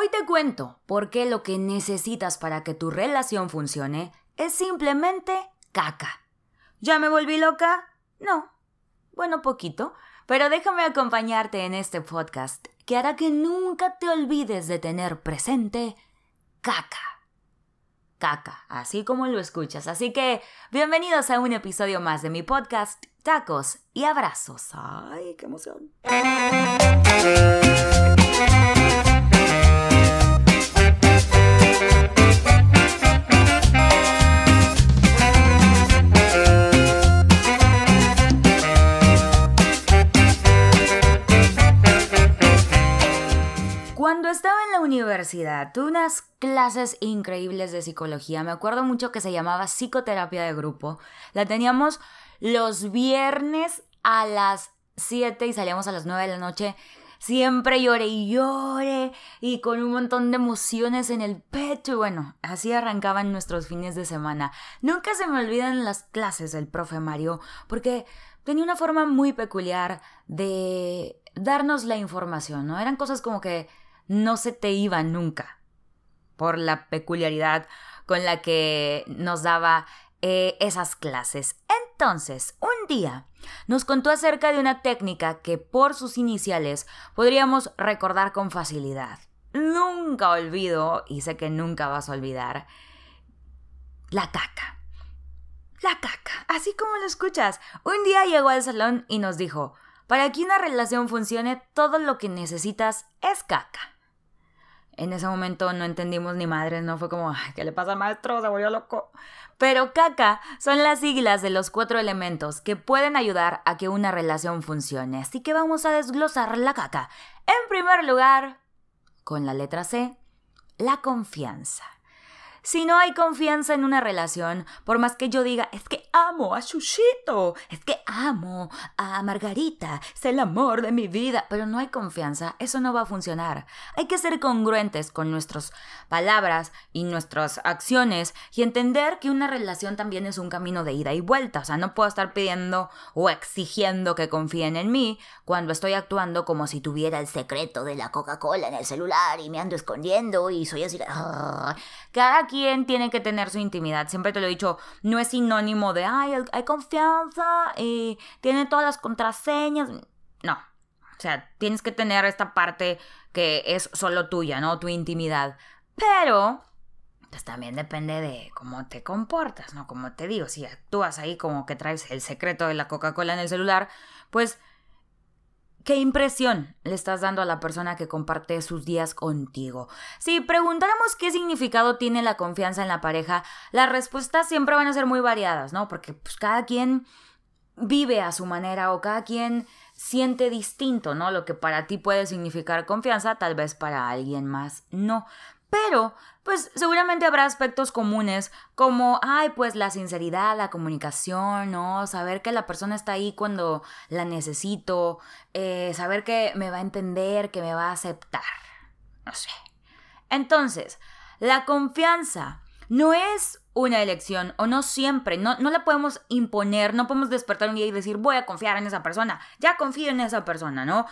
Hoy te cuento por qué lo que necesitas para que tu relación funcione es simplemente caca. ¿Ya me volví loca? No. Bueno, poquito. Pero déjame acompañarte en este podcast que hará que nunca te olvides de tener presente caca. Caca, así como lo escuchas. Así que bienvenidos a un episodio más de mi podcast, Tacos y Abrazos. ¡Ay, qué emoción! Universidad, tuve unas clases increíbles de psicología. Me acuerdo mucho que se llamaba psicoterapia de grupo. La teníamos los viernes a las 7 y salíamos a las 9 de la noche. Siempre lloré y lloré y con un montón de emociones en el pecho. Y bueno, así arrancaban nuestros fines de semana. Nunca se me olvidan las clases del profe Mario porque tenía una forma muy peculiar de darnos la información, ¿no? Eran cosas como que no se te iba nunca por la peculiaridad con la que nos daba eh, esas clases. Entonces, un día nos contó acerca de una técnica que por sus iniciales podríamos recordar con facilidad. Nunca olvido, y sé que nunca vas a olvidar, la caca. La caca, así como lo escuchas. Un día llegó al salón y nos dijo, para que una relación funcione, todo lo que necesitas es caca. En ese momento no entendimos ni madres, no fue como, ¿qué le pasa al maestro? Se volvió loco. Pero caca son las siglas de los cuatro elementos que pueden ayudar a que una relación funcione. Así que vamos a desglosar la caca. En primer lugar, con la letra C, la confianza. Si no hay confianza en una relación, por más que yo diga, es que amo a Shushito, es que amo a Margarita, es el amor de mi vida, pero no hay confianza, eso no va a funcionar. Hay que ser congruentes con nuestras palabras y nuestras acciones y entender que una relación también es un camino de ida y vuelta. O sea, no puedo estar pidiendo o exigiendo que confíen en mí cuando estoy actuando como si tuviera el secreto de la Coca-Cola en el celular y me ando escondiendo y soy así. Cada quien tiene que tener su intimidad. Siempre te lo he dicho, no es sinónimo de, ay, hay confianza y tiene todas las contraseñas. No. O sea, tienes que tener esta parte que es solo tuya, ¿no? Tu intimidad. Pero, pues también depende de cómo te comportas, ¿no? Como te digo, si actúas ahí como que traes el secreto de la Coca-Cola en el celular, pues ¿Qué impresión le estás dando a la persona que comparte sus días contigo? Si preguntáramos qué significado tiene la confianza en la pareja, las respuestas siempre van a ser muy variadas, ¿no? Porque pues, cada quien vive a su manera o cada quien siente distinto, ¿no? Lo que para ti puede significar confianza, tal vez para alguien más no. Pero, pues seguramente habrá aspectos comunes como, ay, pues la sinceridad, la comunicación, ¿no? Saber que la persona está ahí cuando la necesito, eh, saber que me va a entender, que me va a aceptar, no sé. Entonces, la confianza no es una elección o no siempre, no, no la podemos imponer, no podemos despertar un día y decir voy a confiar en esa persona, ya confío en esa persona, ¿no?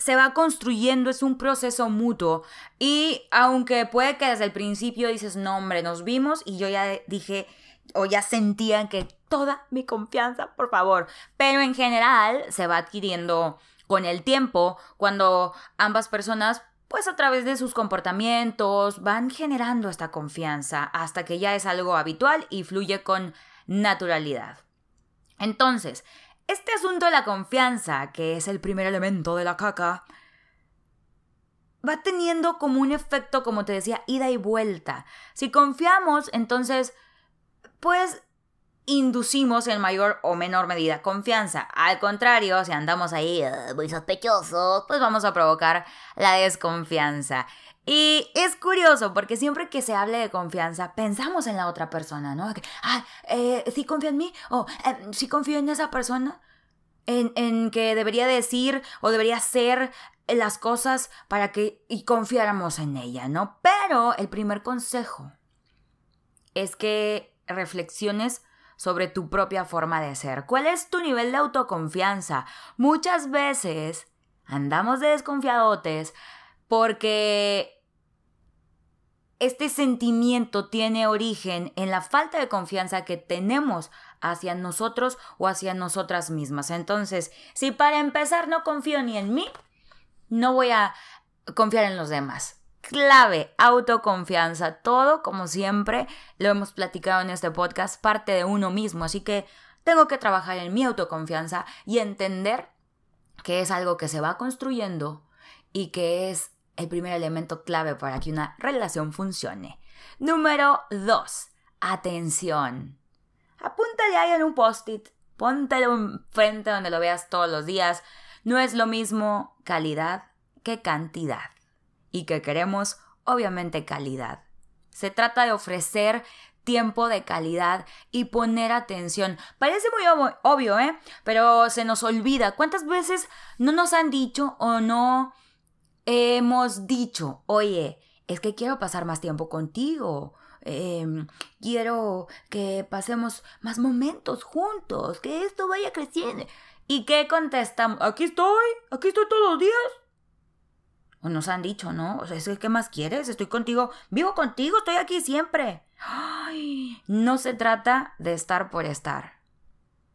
Se va construyendo, es un proceso mutuo. Y aunque puede que desde el principio dices, no, hombre, nos vimos y yo ya dije o ya sentía que toda mi confianza, por favor. Pero en general se va adquiriendo con el tiempo cuando ambas personas pues a través de sus comportamientos van generando esta confianza hasta que ya es algo habitual y fluye con naturalidad. Entonces, este asunto de la confianza, que es el primer elemento de la caca, va teniendo como un efecto, como te decía, ida y vuelta. Si confiamos, entonces, pues inducimos en mayor o menor medida confianza. Al contrario, si andamos ahí uh, muy sospechosos, pues vamos a provocar la desconfianza. Y es curioso porque siempre que se hable de confianza, pensamos en la otra persona, ¿no? Ah, eh, ¿sí confía en mí? O eh, ¿sí confío en esa persona? En, en, que debería decir o debería ser las cosas para que y confiáramos en ella, ¿no? Pero el primer consejo es que reflexiones sobre tu propia forma de ser. ¿Cuál es tu nivel de autoconfianza? Muchas veces andamos de desconfiadotes porque este sentimiento tiene origen en la falta de confianza que tenemos hacia nosotros o hacia nosotras mismas. Entonces, si para empezar no confío ni en mí, no voy a confiar en los demás. Clave, autoconfianza, todo como siempre lo hemos platicado en este podcast, parte de uno mismo, así que tengo que trabajar en mi autoconfianza y entender que es algo que se va construyendo y que es el primer elemento clave para que una relación funcione. Número 2. Atención. Apúntale ahí en un post-it, póntelo enfrente donde lo veas todos los días. No es lo mismo calidad que cantidad. Y que queremos, obviamente, calidad. Se trata de ofrecer tiempo de calidad y poner atención. Parece muy obvio, ¿eh? Pero se nos olvida. ¿Cuántas veces no nos han dicho o no hemos dicho, oye, es que quiero pasar más tiempo contigo? Em, quiero que pasemos más momentos juntos, que esto vaya creciendo. ¿Y qué contestamos? Aquí estoy, aquí estoy todos los días. O nos han dicho, ¿no? O sea, ¿qué más quieres? Estoy contigo, vivo contigo, estoy aquí siempre. Ay, no se trata de estar por estar.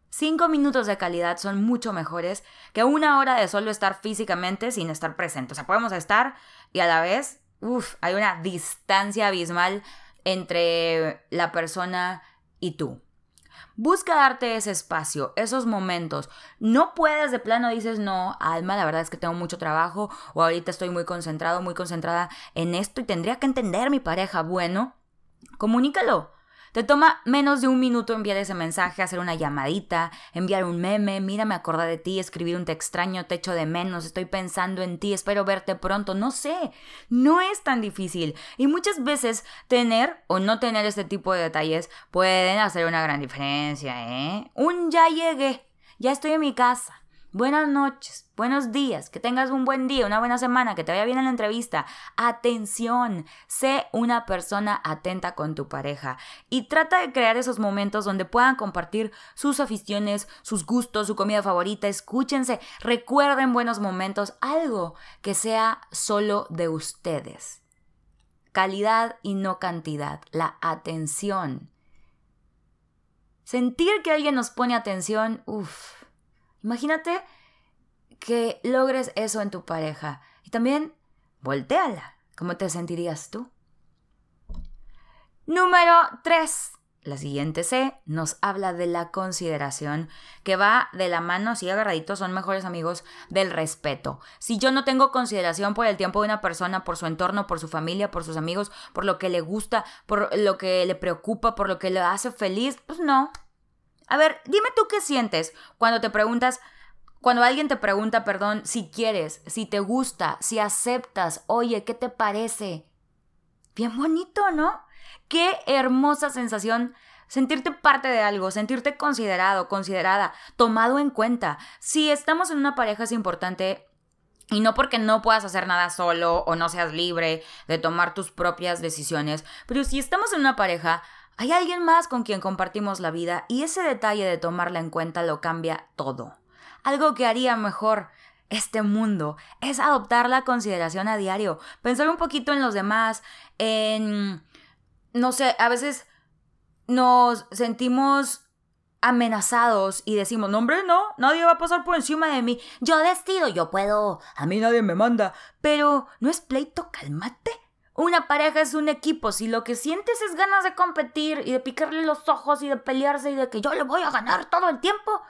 Cinco minutos de calidad son mucho mejores que una hora de solo estar físicamente sin estar presente. O sea, podemos estar y a la vez, uff, hay una distancia abismal entre la persona y tú. Busca darte ese espacio, esos momentos. No puedes de plano, dices, no, Alma, la verdad es que tengo mucho trabajo o ahorita estoy muy concentrado, muy concentrada en esto y tendría que entender mi pareja. Bueno, comunícalo. Te toma menos de un minuto enviar ese mensaje, hacer una llamadita, enviar un meme, mira, me acordé de ti, escribir un te extraño, te echo de menos, estoy pensando en ti, espero verte pronto, no sé, no es tan difícil. Y muchas veces tener o no tener este tipo de detalles pueden hacer una gran diferencia, ¿eh? Un ya llegué, ya estoy en mi casa Buenas noches, buenos días, que tengas un buen día, una buena semana, que te vaya bien en la entrevista. Atención, sé una persona atenta con tu pareja y trata de crear esos momentos donde puedan compartir sus aficiones, sus gustos, su comida favorita, escúchense, recuerden buenos momentos, algo que sea solo de ustedes. Calidad y no cantidad, la atención. Sentir que alguien nos pone atención, uff Imagínate que logres eso en tu pareja y también volteala. ¿Cómo te sentirías tú? Número 3. La siguiente C nos habla de la consideración, que va de la mano, así agarraditos, son mejores amigos del respeto. Si yo no tengo consideración por el tiempo de una persona, por su entorno, por su familia, por sus amigos, por lo que le gusta, por lo que le preocupa, por lo que le hace feliz, pues no, a ver, dime tú qué sientes cuando te preguntas, cuando alguien te pregunta, perdón, si quieres, si te gusta, si aceptas, oye, ¿qué te parece? Bien bonito, ¿no? Qué hermosa sensación sentirte parte de algo, sentirte considerado, considerada, tomado en cuenta. Si estamos en una pareja es importante y no porque no puedas hacer nada solo o no seas libre de tomar tus propias decisiones, pero si estamos en una pareja, hay alguien más con quien compartimos la vida y ese detalle de tomarla en cuenta lo cambia todo. Algo que haría mejor este mundo es adoptar la consideración a diario, pensar un poquito en los demás, en, no sé, a veces nos sentimos amenazados y decimos, no hombre, no, nadie va a pasar por encima de mí, yo decido, yo puedo, a mí nadie me manda, pero no es pleito, cálmate. Una pareja es un equipo. Si lo que sientes es ganas de competir y de picarle los ojos y de pelearse y de que yo le voy a ganar todo el tiempo,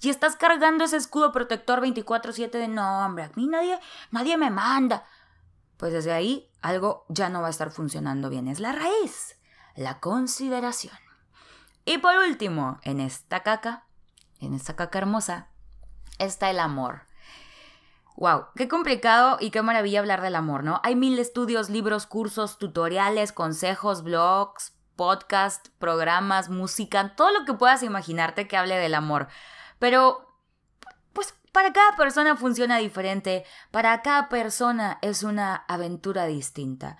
y estás cargando ese escudo protector 24/7 de no, hombre, a mí nadie, nadie me manda, pues desde ahí algo ya no va a estar funcionando bien. Es la raíz, la consideración. Y por último, en esta caca, en esta caca hermosa, está el amor. Wow, qué complicado y qué maravilla hablar del amor, ¿no? Hay mil estudios, libros, cursos, tutoriales, consejos, blogs, podcasts, programas, música, todo lo que puedas imaginarte que hable del amor. Pero, pues para cada persona funciona diferente, para cada persona es una aventura distinta.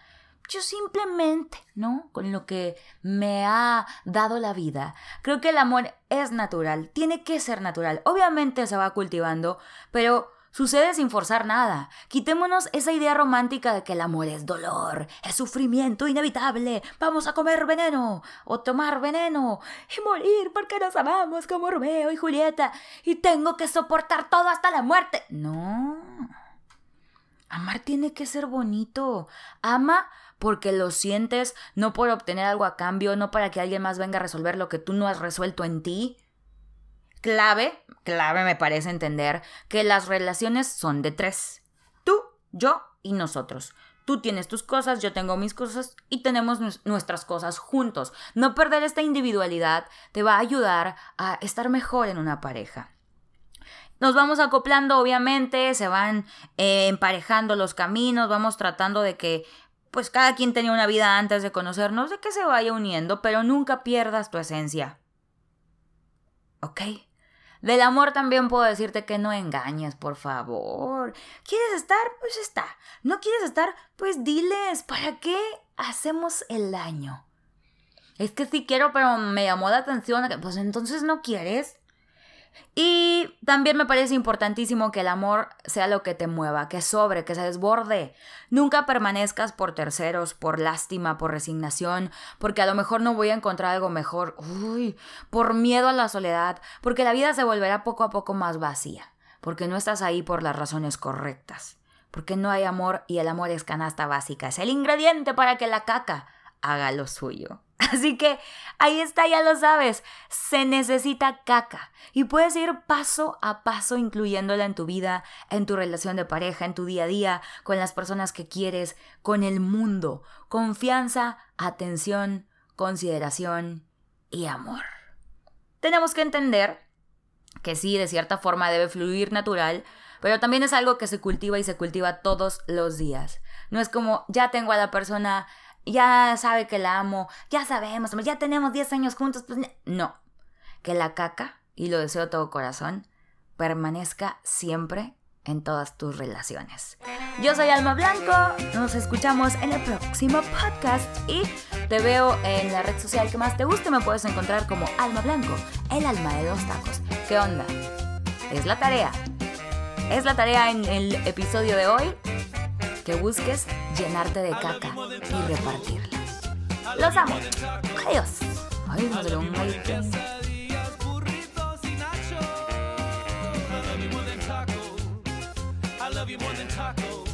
Yo simplemente, ¿no? Con lo que me ha dado la vida, creo que el amor es natural, tiene que ser natural. Obviamente se va cultivando, pero Sucede sin forzar nada. Quitémonos esa idea romántica de que el amor es dolor, es sufrimiento inevitable. Vamos a comer veneno o tomar veneno y morir porque nos amamos como Romeo y Julieta y tengo que soportar todo hasta la muerte. No. Amar tiene que ser bonito. Ama porque lo sientes, no por obtener algo a cambio, no para que alguien más venga a resolver lo que tú no has resuelto en ti clave, clave me parece entender que las relaciones son de tres. Tú, yo y nosotros. Tú tienes tus cosas, yo tengo mis cosas y tenemos nuestras cosas juntos. No perder esta individualidad te va a ayudar a estar mejor en una pareja. Nos vamos acoplando, obviamente, se van eh, emparejando los caminos, vamos tratando de que, pues cada quien tenía una vida antes de conocernos, de que se vaya uniendo, pero nunca pierdas tu esencia. ¿Ok? Del amor también puedo decirte que no engañes, por favor. ¿Quieres estar? Pues está. ¿No quieres estar? Pues diles, ¿para qué hacemos el daño? Es que sí quiero, pero me llamó la atención. Pues entonces no quieres. Y también me parece importantísimo que el amor sea lo que te mueva, que sobre, que se desborde. Nunca permanezcas por terceros, por lástima, por resignación, porque a lo mejor no voy a encontrar algo mejor. Uy, por miedo a la soledad, porque la vida se volverá poco a poco más vacía, porque no estás ahí por las razones correctas, porque no hay amor y el amor es canasta básica, es el ingrediente para que la caca haga lo suyo. Así que ahí está, ya lo sabes, se necesita caca y puedes ir paso a paso incluyéndola en tu vida, en tu relación de pareja, en tu día a día, con las personas que quieres, con el mundo. Confianza, atención, consideración y amor. Tenemos que entender que sí, de cierta forma debe fluir natural, pero también es algo que se cultiva y se cultiva todos los días. No es como ya tengo a la persona ya sabe que la amo, ya sabemos, ya tenemos 10 años juntos, pues no. Que la caca, y lo deseo de todo corazón, permanezca siempre en todas tus relaciones. Yo soy Alma Blanco, nos escuchamos en el próximo podcast y te veo en la red social que más te guste, me puedes encontrar como Alma Blanco, el alma de dos tacos. ¿Qué onda? Es la tarea. Es la tarea en el episodio de hoy que busques llenarte de caca y repartirla. Los amo. Adiós. Ay, madre, un I love you more than taco.